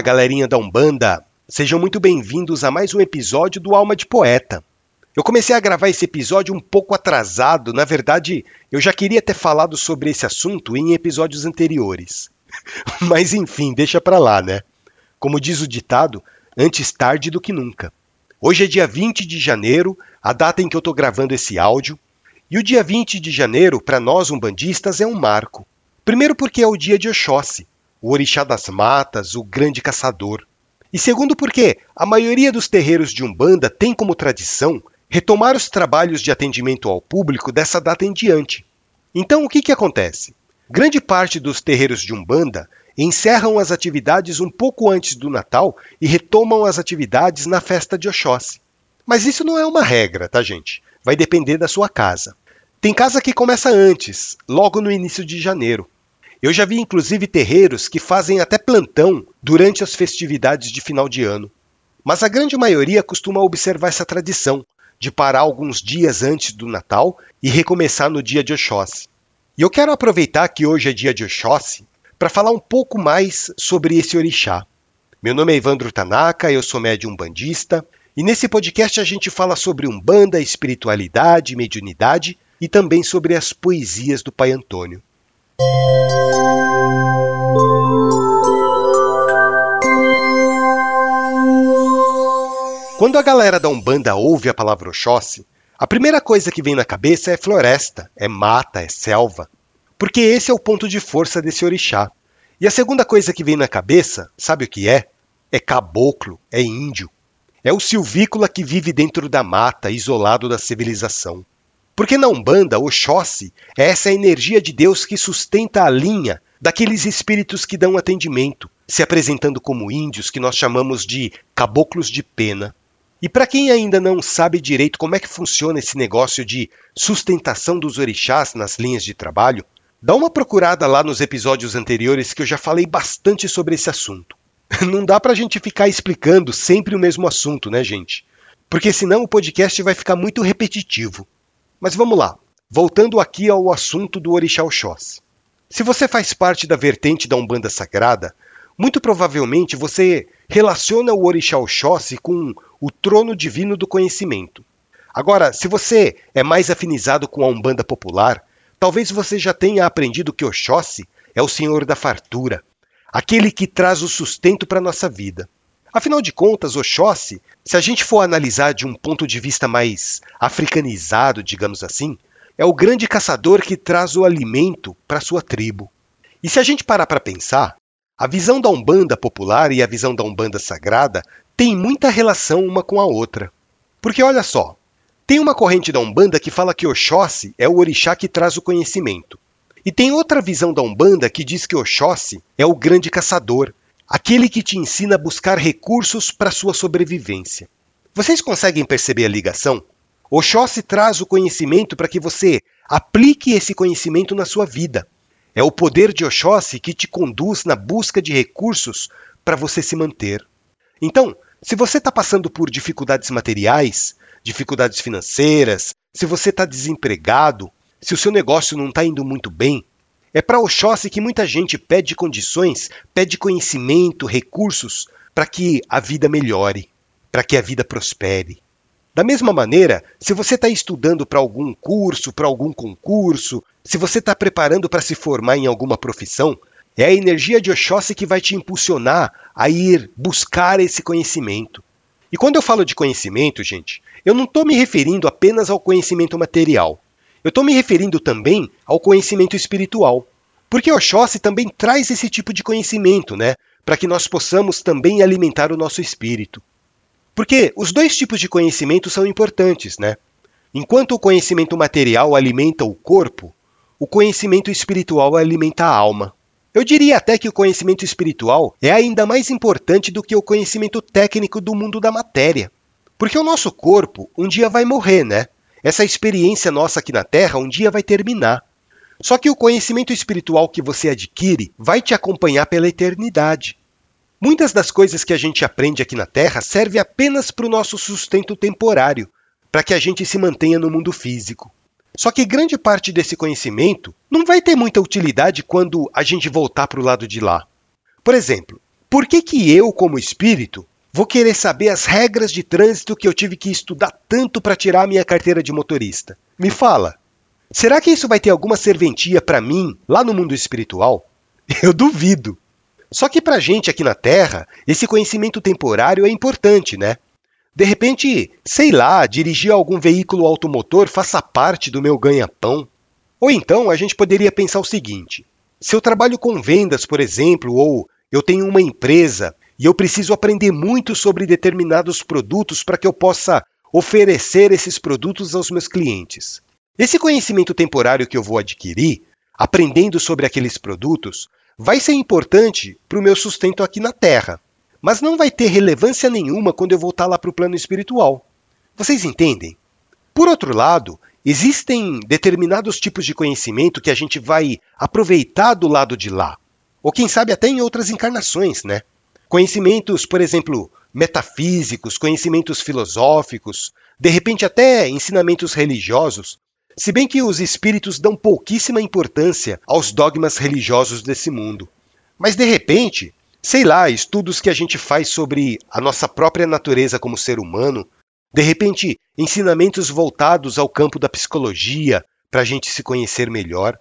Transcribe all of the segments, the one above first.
Olá, galerinha da Umbanda! Sejam muito bem-vindos a mais um episódio do Alma de Poeta. Eu comecei a gravar esse episódio um pouco atrasado, na verdade, eu já queria ter falado sobre esse assunto em episódios anteriores. Mas enfim, deixa pra lá, né? Como diz o ditado, antes tarde do que nunca. Hoje é dia 20 de janeiro, a data em que eu estou gravando esse áudio, e o dia 20 de janeiro, para nós umbandistas, é um marco. Primeiro porque é o dia de Oxóssi, o orixá das matas, o grande caçador. E segundo, porque a maioria dos terreiros de Umbanda tem como tradição retomar os trabalhos de atendimento ao público dessa data em diante. Então, o que, que acontece? Grande parte dos terreiros de Umbanda encerram as atividades um pouco antes do Natal e retomam as atividades na festa de Oxóssi. Mas isso não é uma regra, tá, gente? Vai depender da sua casa. Tem casa que começa antes, logo no início de janeiro. Eu já vi inclusive terreiros que fazem até plantão durante as festividades de final de ano. Mas a grande maioria costuma observar essa tradição de parar alguns dias antes do Natal e recomeçar no dia de Oxóssi. E eu quero aproveitar que hoje é dia de Oxóssi para falar um pouco mais sobre esse orixá. Meu nome é Evandro Tanaka, eu sou médium bandista, e nesse podcast a gente fala sobre umbanda, espiritualidade, mediunidade e também sobre as poesias do Pai Antônio. Quando a galera da Umbanda ouve a palavra Oxóssi, a primeira coisa que vem na cabeça é floresta, é mata, é selva. Porque esse é o ponto de força desse orixá. E a segunda coisa que vem na cabeça, sabe o que é? É caboclo, é índio. É o silvícola que vive dentro da mata, isolado da civilização. Porque na Umbanda, Oxóssi é essa energia de Deus que sustenta a linha daqueles espíritos que dão atendimento, se apresentando como índios que nós chamamos de caboclos de pena. E para quem ainda não sabe direito como é que funciona esse negócio de sustentação dos orixás nas linhas de trabalho, dá uma procurada lá nos episódios anteriores que eu já falei bastante sobre esse assunto. Não dá para a gente ficar explicando sempre o mesmo assunto, né, gente? Porque senão o podcast vai ficar muito repetitivo. Mas vamos lá, voltando aqui ao assunto do Orixá Oxóssi. Se você faz parte da vertente da Umbanda Sagrada, muito provavelmente você relaciona o Orixá Oxóssi com o trono divino do conhecimento. Agora, se você é mais afinizado com a Umbanda popular, talvez você já tenha aprendido que Oxóssi é o senhor da fartura, aquele que traz o sustento para a nossa vida. Afinal de contas, Oxóssi, se a gente for analisar de um ponto de vista mais africanizado, digamos assim, é o grande caçador que traz o alimento para sua tribo. E se a gente parar para pensar, a visão da Umbanda popular e a visão da Umbanda sagrada têm muita relação uma com a outra. Porque olha só, tem uma corrente da Umbanda que fala que Oxóssi é o orixá que traz o conhecimento. E tem outra visão da Umbanda que diz que Oxóssi é o grande caçador, aquele que te ensina a buscar recursos para sua sobrevivência. Vocês conseguem perceber a ligação? Oxóssi traz o conhecimento para que você aplique esse conhecimento na sua vida. É o poder de Oxóssi que te conduz na busca de recursos para você se manter. Então, se você está passando por dificuldades materiais, dificuldades financeiras, se você está desempregado, se o seu negócio não está indo muito bem, é para Oxóssi que muita gente pede condições, pede conhecimento, recursos para que a vida melhore, para que a vida prospere. Da mesma maneira, se você está estudando para algum curso, para algum concurso, se você está preparando para se formar em alguma profissão, é a energia de Oxóssi que vai te impulsionar a ir buscar esse conhecimento. E quando eu falo de conhecimento, gente, eu não estou me referindo apenas ao conhecimento material. Eu estou me referindo também ao conhecimento espiritual. Porque Oxóssi também traz esse tipo de conhecimento, né? Para que nós possamos também alimentar o nosso espírito. Porque os dois tipos de conhecimento são importantes, né? Enquanto o conhecimento material alimenta o corpo, o conhecimento espiritual alimenta a alma. Eu diria até que o conhecimento espiritual é ainda mais importante do que o conhecimento técnico do mundo da matéria. Porque o nosso corpo um dia vai morrer, né? Essa experiência nossa aqui na Terra um dia vai terminar. Só que o conhecimento espiritual que você adquire vai te acompanhar pela eternidade. Muitas das coisas que a gente aprende aqui na Terra servem apenas para o nosso sustento temporário, para que a gente se mantenha no mundo físico. Só que grande parte desse conhecimento não vai ter muita utilidade quando a gente voltar para o lado de lá. Por exemplo, Por que, que eu, como espírito, vou querer saber as regras de trânsito que eu tive que estudar tanto para tirar minha carteira de motorista? Me fala. Será que isso vai ter alguma serventia para mim lá no mundo espiritual? Eu duvido. Só que para gente aqui na Terra, esse conhecimento temporário é importante, né? De repente, sei lá, dirigir algum veículo automotor faça parte do meu ganha-pão. Ou então a gente poderia pensar o seguinte: se eu trabalho com vendas, por exemplo, ou eu tenho uma empresa e eu preciso aprender muito sobre determinados produtos para que eu possa oferecer esses produtos aos meus clientes. Esse conhecimento temporário que eu vou adquirir, aprendendo sobre aqueles produtos, vai ser importante para o meu sustento aqui na Terra, mas não vai ter relevância nenhuma quando eu voltar lá para o plano espiritual. Vocês entendem? Por outro lado, existem determinados tipos de conhecimento que a gente vai aproveitar do lado de lá, ou quem sabe até em outras encarnações, né? Conhecimentos, por exemplo, metafísicos, conhecimentos filosóficos, de repente até ensinamentos religiosos, se bem que os espíritos dão pouquíssima importância aos dogmas religiosos desse mundo. Mas de repente, sei lá, estudos que a gente faz sobre a nossa própria natureza como ser humano, de repente, ensinamentos voltados ao campo da psicologia para a gente se conhecer melhor.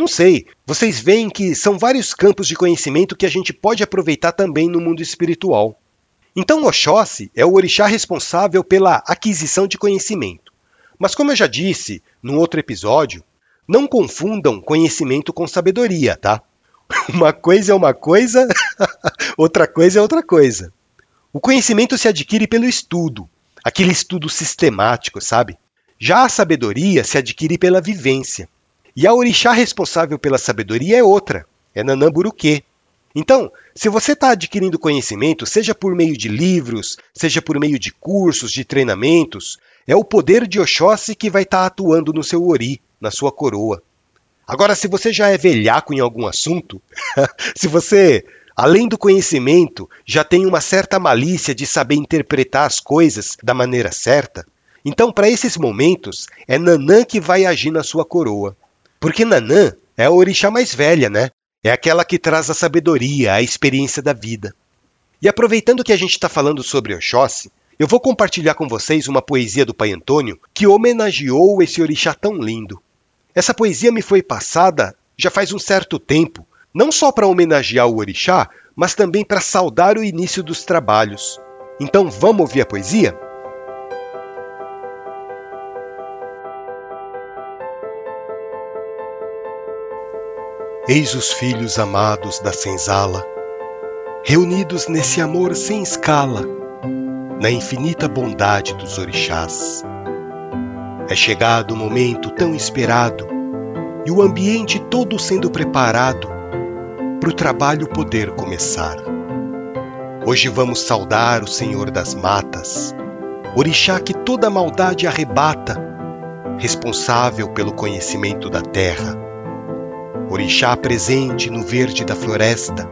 Não sei, vocês veem que são vários campos de conhecimento que a gente pode aproveitar também no mundo espiritual. Então, Oxóssi é o orixá responsável pela aquisição de conhecimento. Mas, como eu já disse num outro episódio, não confundam conhecimento com sabedoria, tá? Uma coisa é uma coisa, outra coisa é outra coisa. O conhecimento se adquire pelo estudo, aquele estudo sistemático, sabe? Já a sabedoria se adquire pela vivência. E a orixá responsável pela sabedoria é outra, é Nanamburuquê. Então, se você está adquirindo conhecimento, seja por meio de livros, seja por meio de cursos, de treinamentos, é o poder de Oxóssi que vai estar tá atuando no seu ori, na sua coroa. Agora, se você já é velhaco em algum assunto, se você, além do conhecimento, já tem uma certa malícia de saber interpretar as coisas da maneira certa, então, para esses momentos, é Nanã que vai agir na sua coroa. Porque Nanã é a orixá mais velha, né? É aquela que traz a sabedoria, a experiência da vida. E aproveitando que a gente está falando sobre Oxóssi, eu vou compartilhar com vocês uma poesia do Pai Antônio que homenageou esse orixá tão lindo. Essa poesia me foi passada já faz um certo tempo, não só para homenagear o orixá, mas também para saudar o início dos trabalhos. Então vamos ouvir a poesia? Eis os filhos amados da senzala, reunidos nesse amor sem escala na infinita bondade dos orixás. É chegado o momento tão esperado e o ambiente todo sendo preparado para o trabalho poder começar. Hoje vamos saudar o Senhor das Matas, orixá que toda maldade arrebata, responsável pelo conhecimento da terra. Orixá presente no verde da floresta,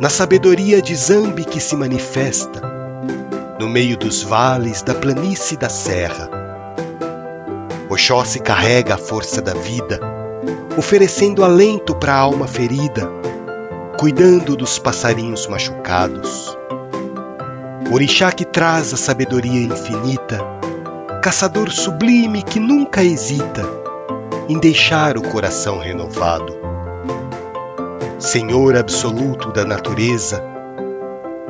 na sabedoria de Zambi que se manifesta no meio dos vales, da planície da serra. Oxóssi carrega a força da vida, oferecendo alento para a alma ferida, cuidando dos passarinhos machucados. Orixá que traz a sabedoria infinita, caçador sublime que nunca hesita em deixar o coração renovado. Senhor absoluto da natureza,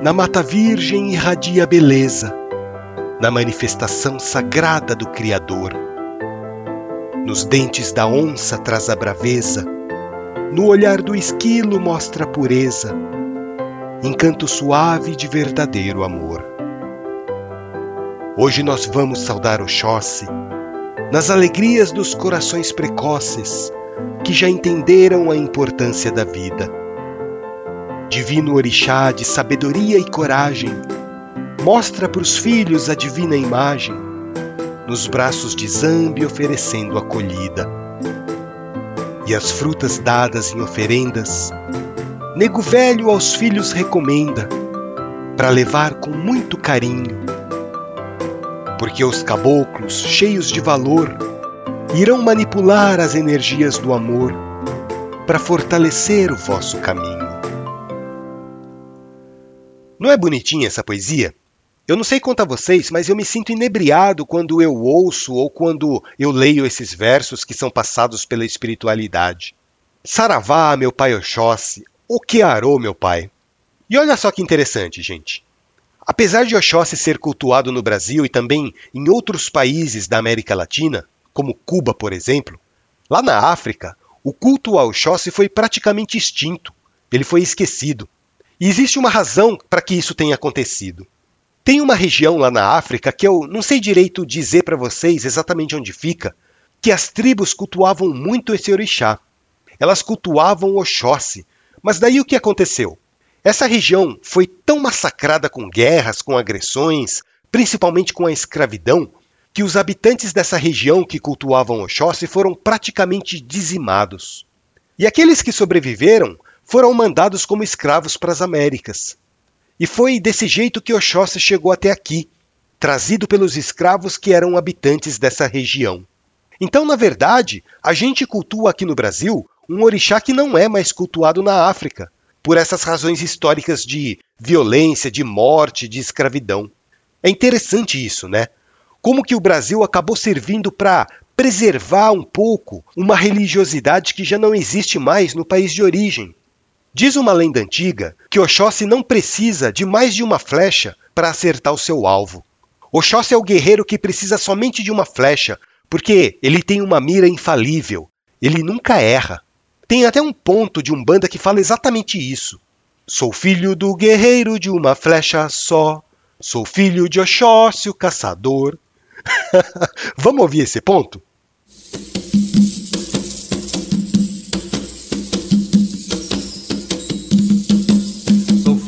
na mata virgem irradia a beleza, na manifestação sagrada do Criador. Nos dentes da onça traz a braveza, no olhar do esquilo mostra a pureza, encanto suave de verdadeiro amor. Hoje nós vamos saudar Oxóssi, nas alegrias dos corações precoces que já entenderam a importância da vida divino orixá de sabedoria e coragem, mostra para os filhos a divina imagem, nos braços de Zambi oferecendo acolhida. E as frutas dadas em oferendas, nego velho aos filhos recomenda, para levar com muito carinho. Porque os caboclos, cheios de valor, irão manipular as energias do amor para fortalecer o vosso caminho. Não é bonitinha essa poesia? Eu não sei quanto a vocês, mas eu me sinto inebriado quando eu ouço ou quando eu leio esses versos que são passados pela espiritualidade. Saravá, meu pai Oxóssi, o que arou, meu pai. E olha só que interessante, gente. Apesar de Oxóssi ser cultuado no Brasil e também em outros países da América Latina, como Cuba, por exemplo, lá na África, o culto ao Oxóssi foi praticamente extinto. Ele foi esquecido. E existe uma razão para que isso tenha acontecido. Tem uma região lá na África que eu não sei direito dizer para vocês exatamente onde fica, que as tribos cultuavam muito esse orixá. Elas cultuavam Oxóssi. Mas daí o que aconteceu? Essa região foi tão massacrada com guerras, com agressões, principalmente com a escravidão, que os habitantes dessa região que cultuavam Oxóssi foram praticamente dizimados. E aqueles que sobreviveram foram mandados como escravos para as Américas. E foi desse jeito que Oxóssi chegou até aqui, trazido pelos escravos que eram habitantes dessa região. Então, na verdade, a gente cultua aqui no Brasil um orixá que não é mais cultuado na África, por essas razões históricas de violência, de morte, de escravidão. É interessante isso, né? Como que o Brasil acabou servindo para preservar um pouco uma religiosidade que já não existe mais no país de origem, Diz uma lenda antiga que Oxóssi não precisa de mais de uma flecha para acertar o seu alvo. Oxóssi é o guerreiro que precisa somente de uma flecha, porque ele tem uma mira infalível. Ele nunca erra. Tem até um ponto de Umbanda que fala exatamente isso. Sou filho do guerreiro de uma flecha só. Sou filho de Oxóssi, o caçador. Vamos ouvir esse ponto?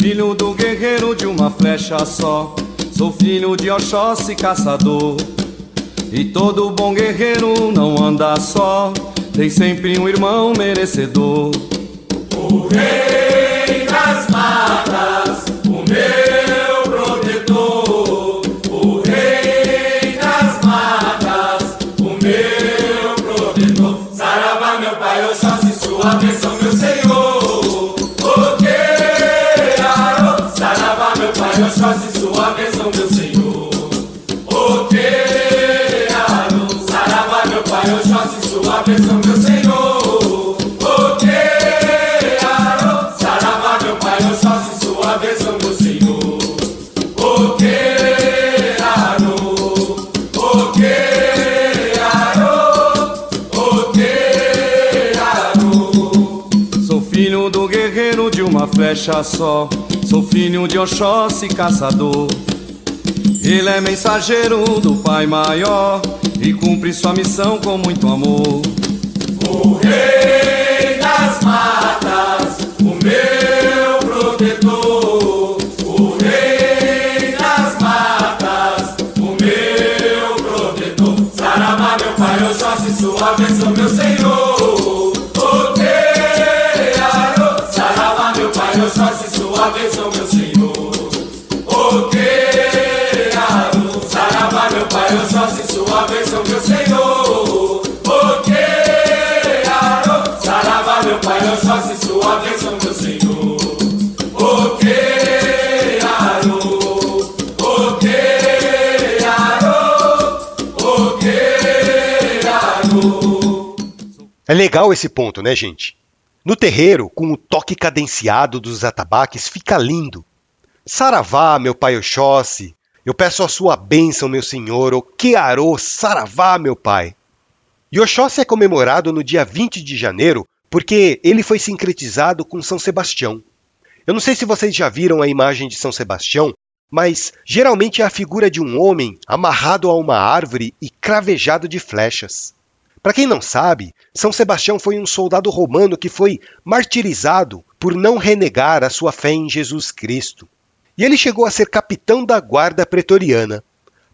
filho do guerreiro de uma flecha só. Sou filho de Oxóssi caçador. E todo bom guerreiro não anda só, tem sempre um irmão merecedor. O rei das matas, o meu protetor. O rei das matas, o meu protetor. Saravá, meu pai, Oxóssi, sua bênção, meu Senhor. Oxóssi, sua bênção, meu Senhor. Sua bênção, meu Senhor. O queirado, saravá, meu pai, Oxóssi, sua bênção, meu Senhor. O queirado, o queirado, o queirado. Sou filho do guerreiro de uma flecha só. Sou filho de Oxóssi caçador. Ele é mensageiro do Pai Maior e cumpre sua missão com muito amor. O rei das matas, o meu protetor. O rei das matas, o meu protetor. Saravá, meu pai, Oxóssi, sua bênção, meu Senhor. O queirado, Saravá, meu pai, Oxóssi, sua bênção, É legal esse ponto, né, gente? No terreiro, com o toque cadenciado dos atabaques, fica lindo. Saravá, meu pai Oxóssi, eu peço a sua bênção, meu senhor, o Kearô, Saravá, meu pai. E Oxóssi é comemorado no dia 20 de janeiro porque ele foi sincretizado com São Sebastião. Eu não sei se vocês já viram a imagem de São Sebastião, mas geralmente é a figura de um homem amarrado a uma árvore e cravejado de flechas. Para quem não sabe, São Sebastião foi um soldado romano que foi martirizado por não renegar a sua fé em Jesus Cristo. E ele chegou a ser capitão da guarda pretoriana.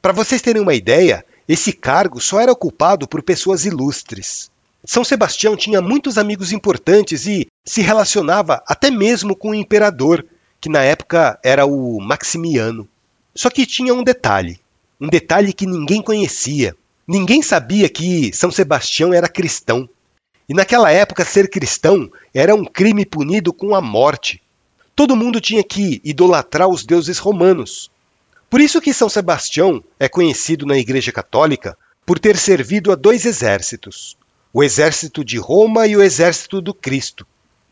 Para vocês terem uma ideia, esse cargo só era ocupado por pessoas ilustres. São Sebastião tinha muitos amigos importantes e se relacionava até mesmo com o imperador, que na época era o Maximiano. Só que tinha um detalhe, um detalhe que ninguém conhecia. Ninguém sabia que São Sebastião era cristão. E naquela época, ser cristão era um crime punido com a morte. todo mundo tinha que idolatrar os deuses romanos. Por isso que São Sebastião é conhecido na Igreja Católica por ter servido a dois exércitos, o exército de Roma e o exército do Cristo.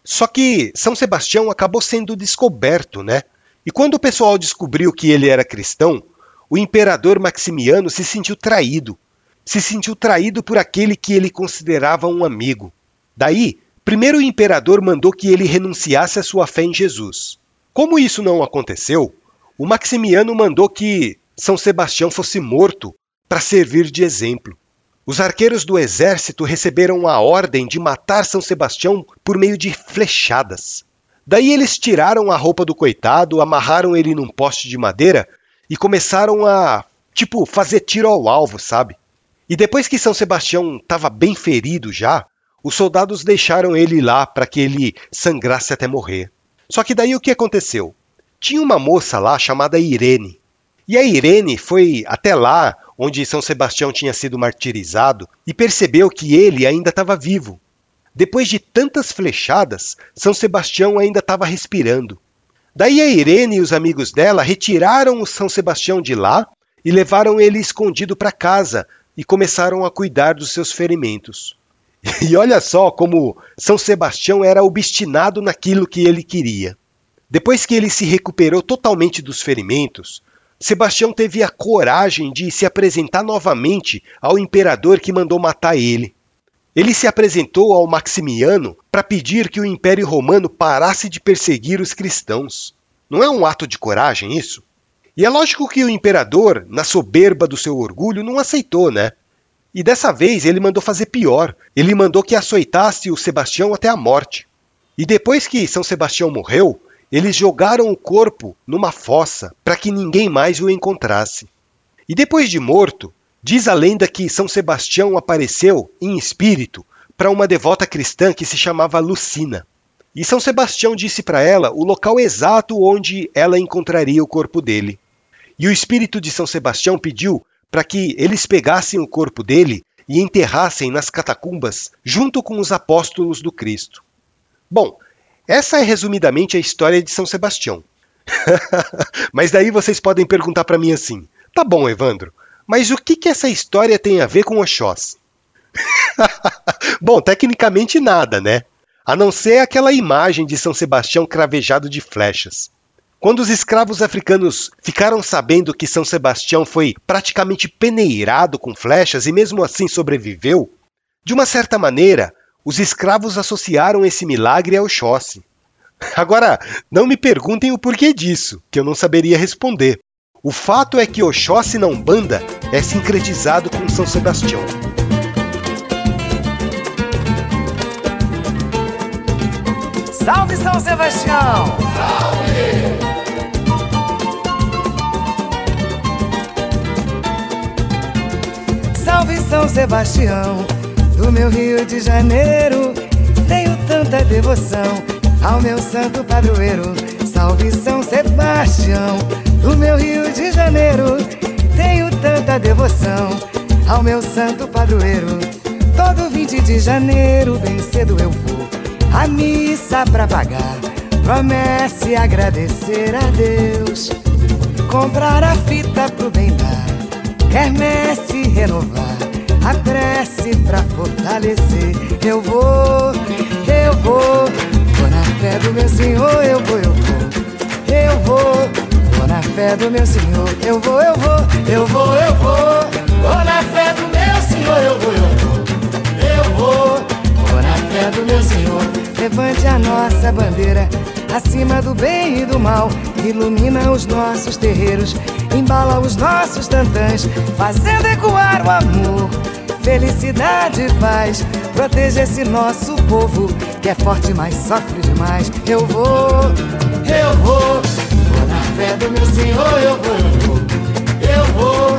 Só que São Sebastião acabou sendo descoberto, né? E quando o pessoal descobriu que ele era cristão, o imperador Maximiano se sentiu traído. Se sentiu traído por aquele que ele considerava um amigo. Daí, primeiro o imperador mandou que ele renunciasse à sua fé em Jesus. Como isso não aconteceu, o Maximiano mandou que São Sebastião fosse morto para servir de exemplo. Os arqueiros do exército receberam a ordem de matar São Sebastião por meio de flechadas. Daí eles tiraram a roupa do coitado, amarraram ele num poste de madeira e começaram a, tipo, fazer tiro ao alvo, sabe? E depois que São Sebastião estava bem ferido já, os soldados deixaram ele lá para que ele sangrasse até morrer. Só que daí o que aconteceu? Tinha uma moça lá chamada Irene. E a Irene foi até lá onde São Sebastião tinha sido martirizado e percebeu que ele ainda estava vivo. Depois de tantas flechadas, São Sebastião ainda estava respirando. Daí a Irene e os amigos dela retiraram o São Sebastião de lá e levaram ele escondido para casa e começaram a cuidar dos seus ferimentos. E olha só como São Sebastião era obstinado naquilo que ele queria. Depois que ele se recuperou totalmente dos ferimentos, Sebastião teve a coragem de se apresentar novamente ao imperador que mandou matar ele. Ele se apresentou ao Maximiano para pedir que o Império Romano parasse de perseguir os cristãos. Não é um ato de coragem isso? E é lógico que o imperador, na soberba do seu orgulho, não aceitou, né? E dessa vez ele mandou fazer pior. Ele mandou que açoitasse o Sebastião até a morte. E depois que São Sebastião morreu, eles jogaram o corpo numa fossa para que ninguém mais o encontrasse. E depois de morto, diz a lenda que São Sebastião apareceu em espírito para uma devota cristã que se chamava Lucina. E São Sebastião disse para ela o local exato onde ela encontraria o corpo dele. E o espírito de São Sebastião pediu para que eles pegassem o corpo dele e enterrassem nas catacumbas junto com os apóstolos do Cristo. Bom, essa é resumidamente a história de São Sebastião. mas daí vocês podem perguntar para mim assim: tá bom, Evandro, mas o que, que essa história tem a ver com Oxós? bom, tecnicamente nada, né? A não ser aquela imagem de São Sebastião cravejado de flechas. Quando os escravos africanos ficaram sabendo que São Sebastião foi praticamente peneirado com flechas e mesmo assim sobreviveu, de uma certa maneira, os escravos associaram esse milagre ao Oxóssi. Agora, não me perguntem o porquê disso, que eu não saberia responder. O fato é que Oxóssi na Umbanda é sincretizado com São Sebastião. São Sebastião! Salve! Salve São Sebastião! do meu Rio de Janeiro. Tenho tanta devoção ao meu santo padroeiro. Salve São Sebastião, do meu Rio de Janeiro. Tenho tanta devoção ao meu santo padroeiro. Todo 20 de janeiro, bem cedo eu vou à missa pra pagar. Promesse agradecer a Deus, comprar a fita pro bem dar, quermesse renovar. A prece pra fortalecer. Eu vou, eu vou, vou na fé do meu Senhor, eu vou, eu vou, eu vou, vou na fé do meu Senhor, eu vou, eu vou, eu vou, eu vou, vou na fé do meu Senhor, eu vou, eu vou, eu vou, vou na fé do meu Senhor. Levante a nossa bandeira acima do bem e do mal, ilumina os nossos terreiros, embala os nossos tantãs, fazendo ecoar o amor. Felicidade e paz. Proteja esse nosso povo que é forte, mas sofre demais. Eu vou, eu vou, vou na fé do meu Senhor, eu vou, eu vou,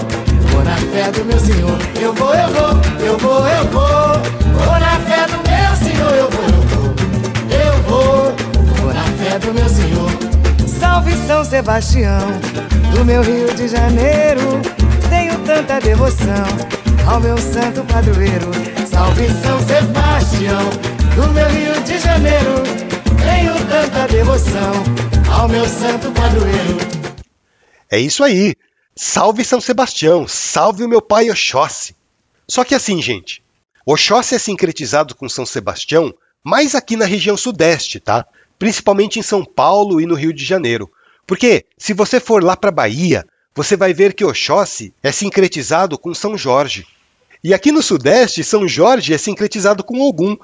vou, na fé do meu Senhor, eu vou, eu vou, eu vou, eu vou, vou na fé do meu Senhor, eu vou, eu vou, meu Senhor. Salve São Sebastião, do meu Rio de Janeiro, tenho tanta devoção ao meu santo padroeiro. Salve São Sebastião, do meu Rio de Janeiro. Tenho tanta devoção santo padroeiro. É isso aí. Salve São Sebastião, salve o meu pai Oxóssi. Só que assim, gente, Oxóssi é sincretizado com São Sebastião mais aqui na região sudeste, tá? Principalmente em São Paulo e no Rio de Janeiro. Porque se você for lá para Bahia, você vai ver que Oxóssi é sincretizado com São Jorge. E aqui no Sudeste, São Jorge é sincretizado com Ogum.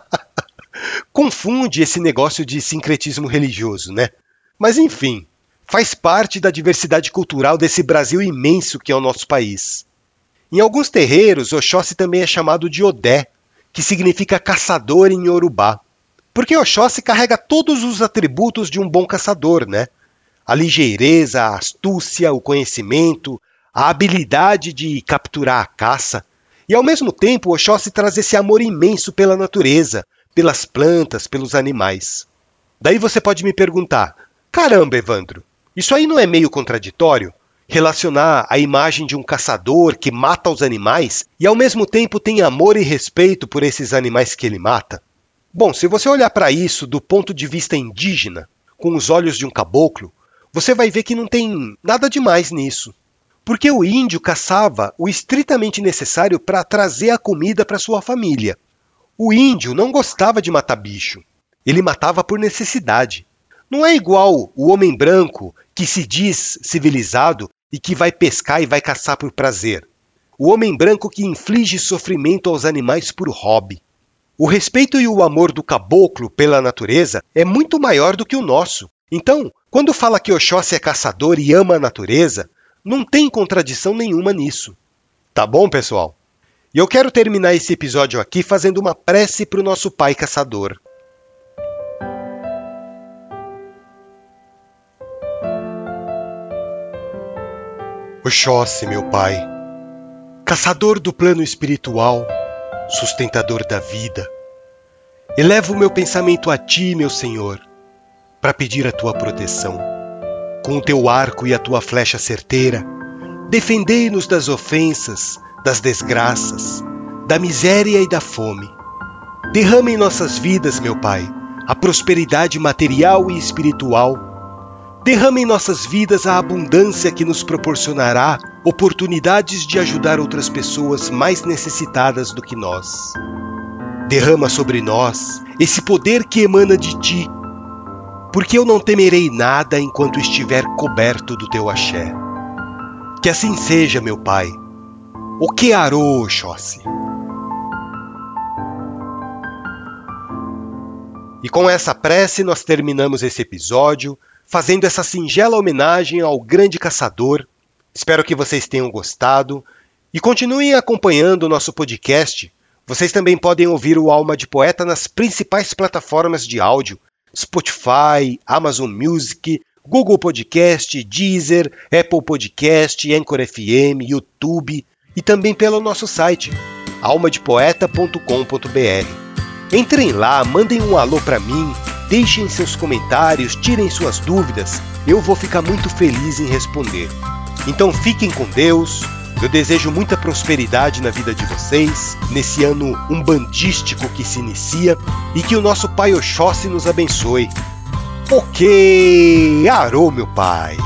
Confunde esse negócio de sincretismo religioso, né? Mas enfim, faz parte da diversidade cultural desse Brasil imenso que é o nosso país. Em alguns terreiros, Oxóssi também é chamado de Odé, que significa caçador em Yorubá. Porque Oxóssi carrega todos os atributos de um bom caçador, né? A ligeireza, a astúcia, o conhecimento, a habilidade de capturar a caça. E ao mesmo tempo, Oxóssi traz esse amor imenso pela natureza, pelas plantas, pelos animais. Daí você pode me perguntar: caramba, Evandro, isso aí não é meio contraditório? Relacionar a imagem de um caçador que mata os animais e ao mesmo tempo tem amor e respeito por esses animais que ele mata? Bom, se você olhar para isso do ponto de vista indígena, com os olhos de um caboclo, você vai ver que não tem nada demais nisso. Porque o índio caçava o estritamente necessário para trazer a comida para sua família. O índio não gostava de matar bicho. Ele matava por necessidade. Não é igual o homem branco que se diz civilizado e que vai pescar e vai caçar por prazer. O homem branco que inflige sofrimento aos animais por hobby. O respeito e o amor do caboclo pela natureza é muito maior do que o nosso. Então, quando fala que Oxóssi é caçador e ama a natureza, não tem contradição nenhuma nisso. Tá bom, pessoal? E eu quero terminar esse episódio aqui fazendo uma prece para o nosso pai caçador. Oxóssi, meu pai, caçador do plano espiritual, sustentador da vida, elevo o meu pensamento a ti, meu Senhor para pedir a tua proteção. Com o teu arco e a tua flecha certeira, defendei-nos das ofensas, das desgraças, da miséria e da fome. Derrama em nossas vidas, meu Pai, a prosperidade material e espiritual. Derrama em nossas vidas a abundância que nos proporcionará oportunidades de ajudar outras pessoas mais necessitadas do que nós. Derrama sobre nós esse poder que emana de ti porque eu não temerei nada enquanto estiver coberto do teu axé. Que assim seja, meu Pai. O que arou, Oxóssi? E com essa prece nós terminamos esse episódio, fazendo essa singela homenagem ao grande caçador. Espero que vocês tenham gostado e continuem acompanhando o nosso podcast. Vocês também podem ouvir o Alma de Poeta nas principais plataformas de áudio, Spotify, Amazon Music, Google Podcast, Deezer, Apple Podcast, Anchor FM, YouTube e também pelo nosso site almadepoeta.com.br. Entrem lá, mandem um alô para mim, deixem seus comentários, tirem suas dúvidas, eu vou ficar muito feliz em responder. Então fiquem com Deus, eu desejo muita prosperidade na vida de vocês, nesse ano umbandístico que se inicia, e que o nosso Pai Oxóssi nos abençoe. Ok, arô meu pai!